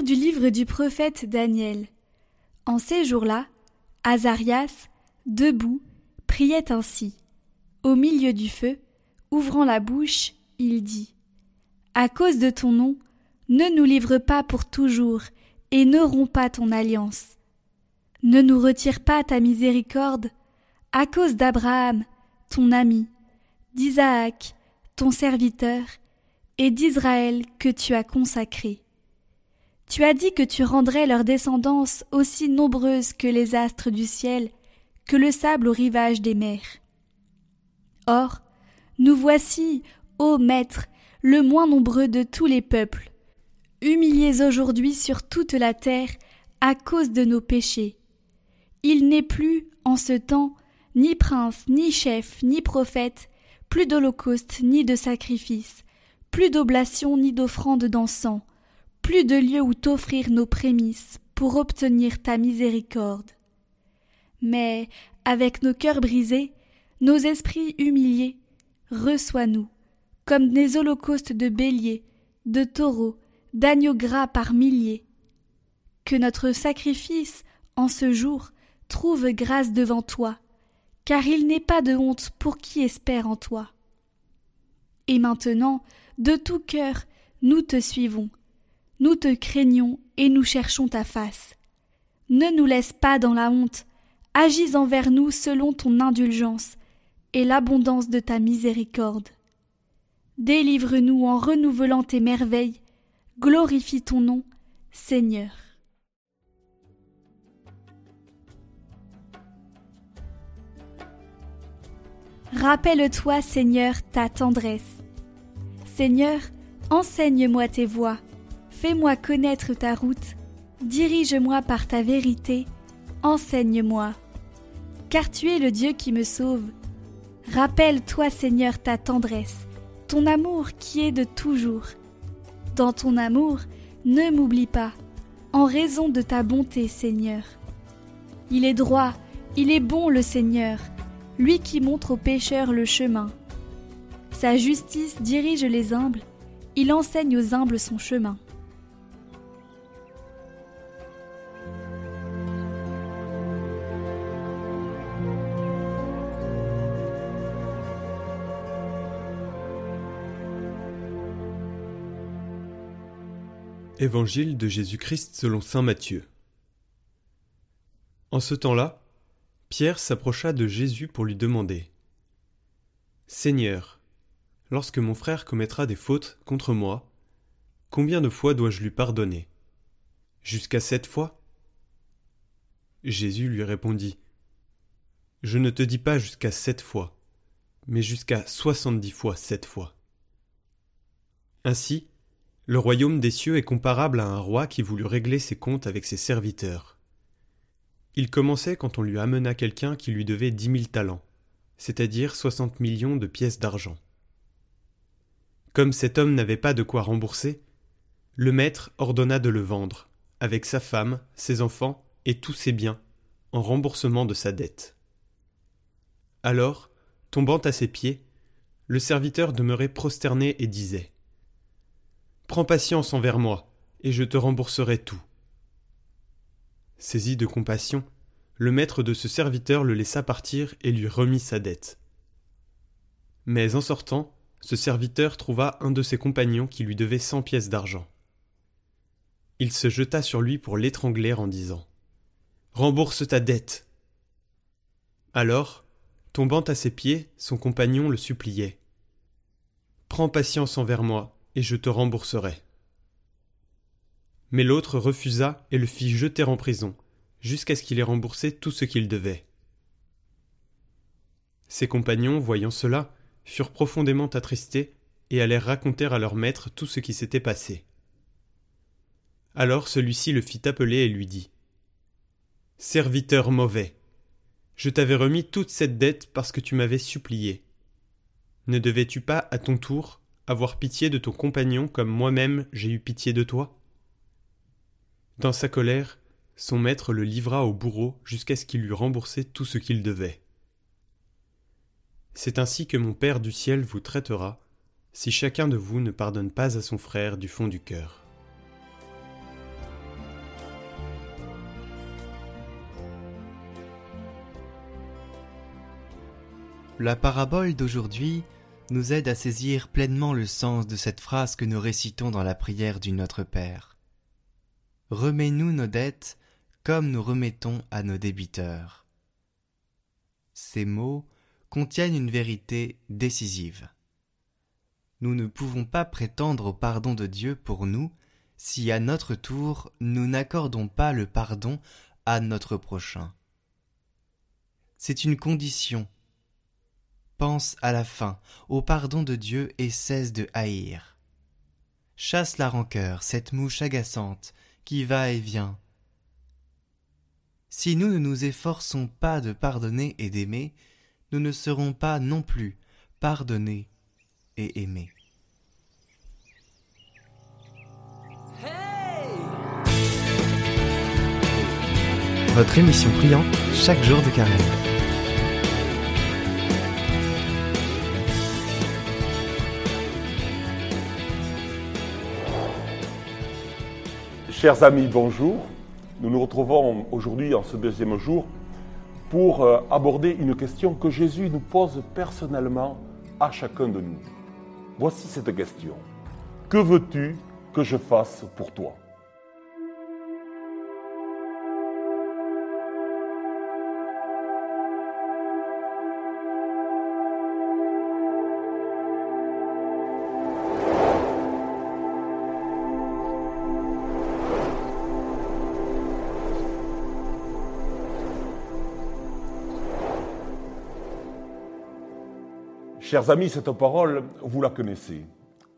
Du livre du prophète Daniel. En ces jours-là, Azarias, debout, priait ainsi. Au milieu du feu, ouvrant la bouche, il dit À cause de ton nom, ne nous livre pas pour toujours, et ne romps pas ton alliance. Ne nous retire pas ta miséricorde, à cause d'Abraham, ton ami, d'Isaac, ton serviteur, et d'Israël que tu as consacré. Tu as dit que tu rendrais leur descendance aussi nombreuse que les astres du ciel, que le sable au rivage des mers. Or, nous voici, ô Maître, le moins nombreux de tous les peuples, humiliés aujourd'hui sur toute la terre à cause de nos péchés. Il n'est plus, en ce temps, ni prince, ni chef, ni prophète, plus d'holocauste, ni de sacrifice, plus d'oblation, ni d'offrande d'encens, plus de lieu où t'offrir nos prémices pour obtenir ta miséricorde. Mais, avec nos cœurs brisés, nos esprits humiliés, reçois-nous, comme des holocaustes de béliers, de taureaux, d'agneaux gras par milliers. Que notre sacrifice, en ce jour, trouve grâce devant toi, car il n'est pas de honte pour qui espère en toi. Et maintenant, de tout cœur, nous te suivons, nous te craignons et nous cherchons ta face. Ne nous laisse pas dans la honte, agis envers nous selon ton indulgence et l'abondance de ta miséricorde. Délivre-nous en renouvelant tes merveilles, glorifie ton nom, Seigneur. Rappelle-toi, Seigneur, ta tendresse. Seigneur, enseigne-moi tes voies Fais-moi connaître ta route, dirige-moi par ta vérité, enseigne-moi. Car tu es le Dieu qui me sauve. Rappelle-toi, Seigneur, ta tendresse, ton amour qui est de toujours. Dans ton amour, ne m'oublie pas, en raison de ta bonté, Seigneur. Il est droit, il est bon le Seigneur, lui qui montre aux pécheurs le chemin. Sa justice dirige les humbles, il enseigne aux humbles son chemin. Évangile de Jésus-Christ selon Saint Matthieu. En ce temps-là, Pierre s'approcha de Jésus pour lui demander Seigneur, lorsque mon frère commettra des fautes contre moi, combien de fois dois-je lui pardonner? Jusqu'à sept fois? Jésus lui répondit Je ne te dis pas jusqu'à sept fois, mais jusqu'à soixante-dix fois sept fois. Ainsi, le royaume des cieux est comparable à un roi qui voulut régler ses comptes avec ses serviteurs. Il commençait quand on lui amena quelqu'un qui lui devait dix mille talents, c'est-à-dire soixante millions de pièces d'argent. Comme cet homme n'avait pas de quoi rembourser, le maître ordonna de le vendre, avec sa femme, ses enfants et tous ses biens, en remboursement de sa dette. Alors, tombant à ses pieds, le serviteur demeurait prosterné et disait Prends patience envers moi, et je te rembourserai tout. Saisi de compassion, le maître de ce serviteur le laissa partir et lui remit sa dette. Mais en sortant, ce serviteur trouva un de ses compagnons qui lui devait cent pièces d'argent. Il se jeta sur lui pour l'étrangler en disant Rembourse ta dette. Alors, tombant à ses pieds, son compagnon le suppliait Prends patience envers moi, et je te rembourserai. Mais l'autre refusa et le fit jeter en prison, jusqu'à ce qu'il ait remboursé tout ce qu'il devait. Ses compagnons, voyant cela, furent profondément attristés et allèrent raconter à leur maître tout ce qui s'était passé. Alors celui-ci le fit appeler et lui dit Serviteur mauvais, je t'avais remis toute cette dette parce que tu m'avais supplié. Ne devais-tu pas, à ton tour, avoir pitié de ton compagnon comme moi-même j'ai eu pitié de toi? Dans sa colère, son maître le livra au bourreau jusqu'à ce qu'il eût remboursé tout ce qu'il devait. C'est ainsi que mon Père du ciel vous traitera, si chacun de vous ne pardonne pas à son frère du fond du cœur. La parabole d'aujourd'hui nous aide à saisir pleinement le sens de cette phrase que nous récitons dans la prière du Notre Père. Remets-nous nos dettes comme nous remettons à nos débiteurs. Ces mots contiennent une vérité décisive. Nous ne pouvons pas prétendre au pardon de Dieu pour nous si à notre tour nous n'accordons pas le pardon à notre prochain. C'est une condition. Pense à la fin, au pardon de Dieu et cesse de haïr. Chasse la rancœur, cette mouche agaçante qui va et vient. Si nous ne nous efforçons pas de pardonner et d'aimer, nous ne serons pas non plus pardonnés et aimés. Votre émission priante chaque jour de carême. Chers amis, bonjour. Nous nous retrouvons aujourd'hui en ce deuxième jour pour euh, aborder une question que Jésus nous pose personnellement à chacun de nous. Voici cette question. Que veux-tu que je fasse pour toi? Chers amis, cette parole, vous la connaissez.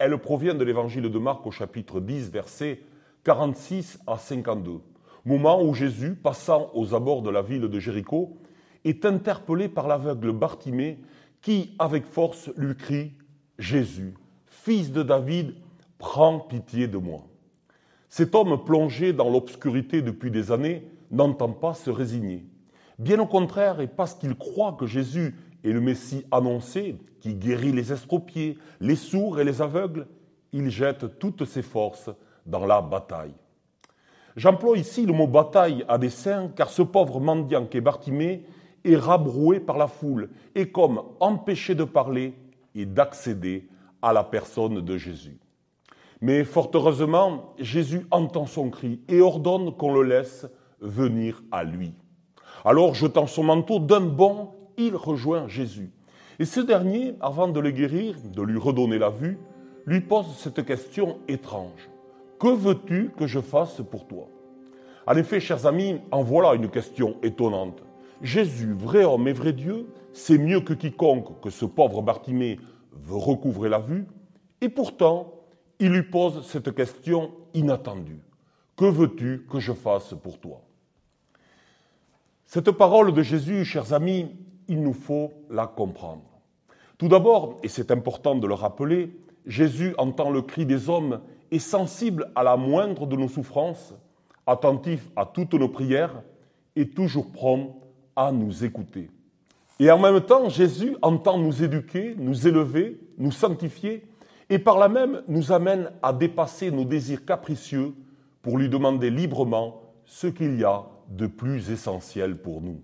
Elle provient de l'évangile de Marc au chapitre 10, versets 46 à 52, moment où Jésus, passant aux abords de la ville de Jéricho, est interpellé par l'aveugle Bartimée qui, avec force, lui crie Jésus, fils de David, prends pitié de moi. Cet homme plongé dans l'obscurité depuis des années n'entend pas se résigner. Bien au contraire, et parce qu'il croit que Jésus et le Messie annoncé, qui guérit les estropiés, les sourds et les aveugles, il jette toutes ses forces dans la bataille. J'emploie ici le mot bataille à dessein car ce pauvre mendiant qu'est Bartimée est rabroué par la foule et comme empêché de parler et d'accéder à la personne de Jésus. Mais fort heureusement, Jésus entend son cri et ordonne qu'on le laisse venir à lui. Alors, jetant son manteau d'un bond, il rejoint Jésus. Et ce dernier, avant de le guérir, de lui redonner la vue, lui pose cette question étrange. Que veux-tu que je fasse pour toi? En effet, chers amis, en voilà une question étonnante. Jésus, vrai homme et vrai Dieu, sait mieux que quiconque que ce pauvre Bartimée veut recouvrer la vue, et pourtant, il lui pose cette question inattendue. Que veux-tu que je fasse pour toi? Cette parole de Jésus, chers amis, il nous faut la comprendre. Tout d'abord, et c'est important de le rappeler, Jésus entend le cri des hommes, est sensible à la moindre de nos souffrances, attentif à toutes nos prières et toujours prompt à nous écouter. Et en même temps, Jésus entend nous éduquer, nous élever, nous sanctifier, et par là même nous amène à dépasser nos désirs capricieux pour lui demander librement ce qu'il y a de plus essentiel pour nous.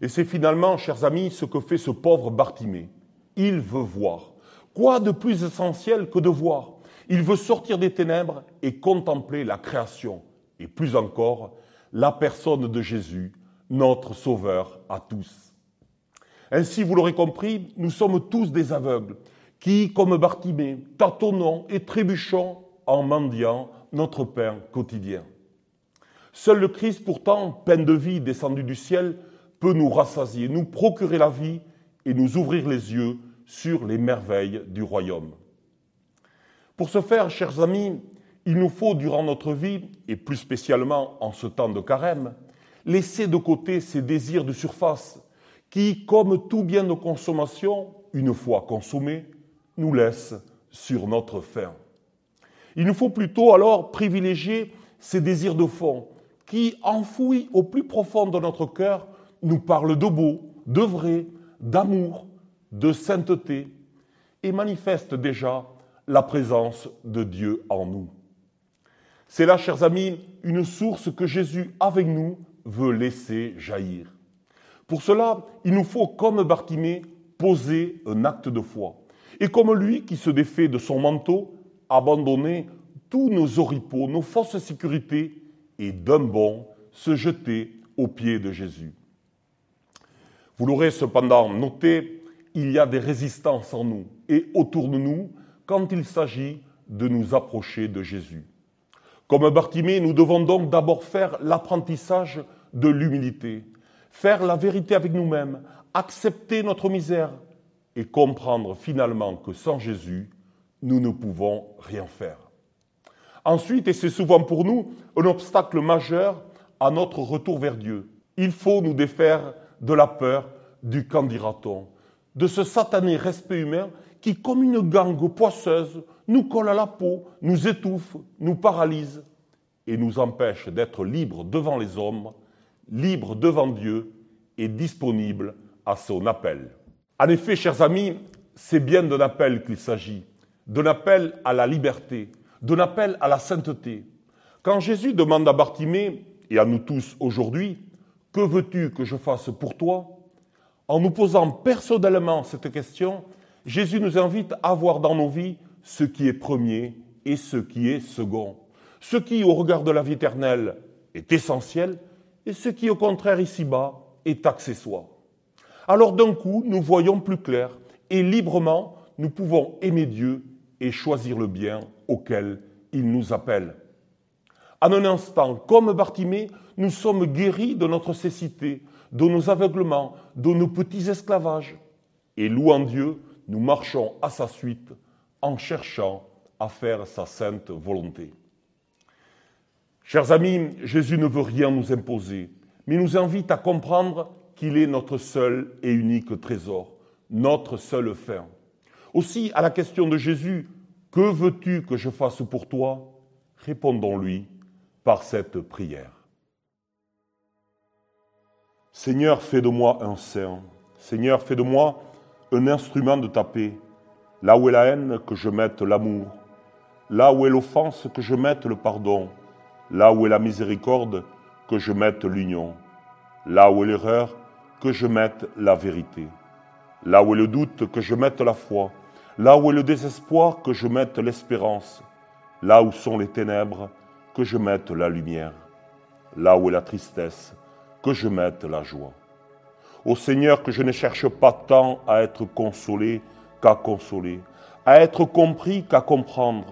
Et c'est finalement, chers amis, ce que fait ce pauvre Bartimée. Il veut voir. Quoi de plus essentiel que de voir? Il veut sortir des ténèbres et contempler la création, et plus encore, la personne de Jésus, notre Sauveur à tous. Ainsi, vous l'aurez compris, nous sommes tous des aveugles, qui, comme Bartimée, tâtonnons et trébuchons en mendiant notre pain quotidien. Seul le Christ, pourtant, peine de vie descendu du ciel, peut nous rassasier, nous procurer la vie et nous ouvrir les yeux sur les merveilles du royaume. Pour ce faire, chers amis, il nous faut, durant notre vie, et plus spécialement en ce temps de carême, laisser de côté ces désirs de surface qui, comme tout bien de consommation, une fois consommés, nous laissent sur notre faim. Il nous faut plutôt alors privilégier ces désirs de fond qui, enfouis au plus profond de notre cœur, nous parle de beau, de vrai, d'amour, de sainteté, et manifeste déjà la présence de Dieu en nous. C'est là, chers amis, une source que Jésus, avec nous, veut laisser jaillir. Pour cela, il nous faut, comme Bartimée, poser un acte de foi. Et comme lui qui se défait de son manteau, abandonner tous nos oripeaux, nos fausses sécurités, et d'un bond se jeter aux pieds de Jésus. Vous l'aurez cependant noté, il y a des résistances en nous et autour de nous quand il s'agit de nous approcher de Jésus. Comme Bartimée, nous devons donc d'abord faire l'apprentissage de l'humilité, faire la vérité avec nous-mêmes, accepter notre misère et comprendre finalement que sans Jésus, nous ne pouvons rien faire. Ensuite, et c'est souvent pour nous un obstacle majeur à notre retour vers Dieu, il faut nous défaire de la peur du candidaton, de ce satané respect humain qui, comme une gangue poisseuse, nous colle à la peau, nous étouffe, nous paralyse et nous empêche d'être libres devant les hommes, libres devant Dieu et disponibles à son appel. En effet, chers amis, c'est bien d'un appel qu'il s'agit, d'un appel à la liberté, d'un appel à la sainteté. Quand Jésus demande à Bartimée, et à nous tous aujourd'hui, que veux-tu que je fasse pour toi? En nous posant personnellement cette question, Jésus nous invite à voir dans nos vies ce qui est premier et ce qui est second. Ce qui, au regard de la vie éternelle, est essentiel et ce qui, au contraire, ici-bas, est accessoire. Alors d'un coup, nous voyons plus clair et librement, nous pouvons aimer Dieu et choisir le bien auquel il nous appelle. En un instant, comme Bartimée, nous sommes guéris de notre cécité, de nos aveuglements, de nos petits esclavages. Et louant Dieu, nous marchons à sa suite en cherchant à faire sa sainte volonté. Chers amis, Jésus ne veut rien nous imposer, mais nous invite à comprendre qu'il est notre seul et unique trésor, notre seule fin. Aussi, à la question de Jésus, Que veux-tu que je fasse pour toi? Répondons-lui par cette prière. Seigneur, fais de moi un saint. Seigneur, fais de moi un instrument de ta paix. Là où est la haine, que je mette l'amour. Là où est l'offense, que je mette le pardon. Là où est la miséricorde, que je mette l'union. Là où est l'erreur, que je mette la vérité. Là où est le doute, que je mette la foi. Là où est le désespoir, que je mette l'espérance. Là où sont les ténèbres, que je mette la lumière. Là où est la tristesse, que je mette la joie. Ô Seigneur, que je ne cherche pas tant à être consolé qu'à consoler, à être compris qu'à comprendre,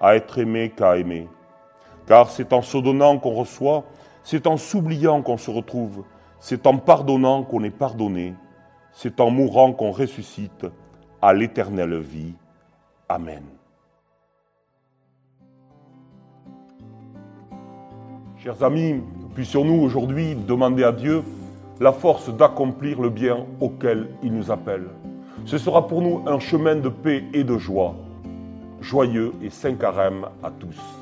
à être aimé qu'à aimer. Car c'est en se donnant qu'on reçoit, c'est en s'oubliant qu'on se retrouve, c'est en pardonnant qu'on est pardonné, c'est en mourant qu'on ressuscite à l'éternelle vie. Amen. Chers amis, puissions-nous aujourd'hui demander à Dieu la force d'accomplir le bien auquel il nous appelle. Ce sera pour nous un chemin de paix et de joie. Joyeux et saint carême à tous.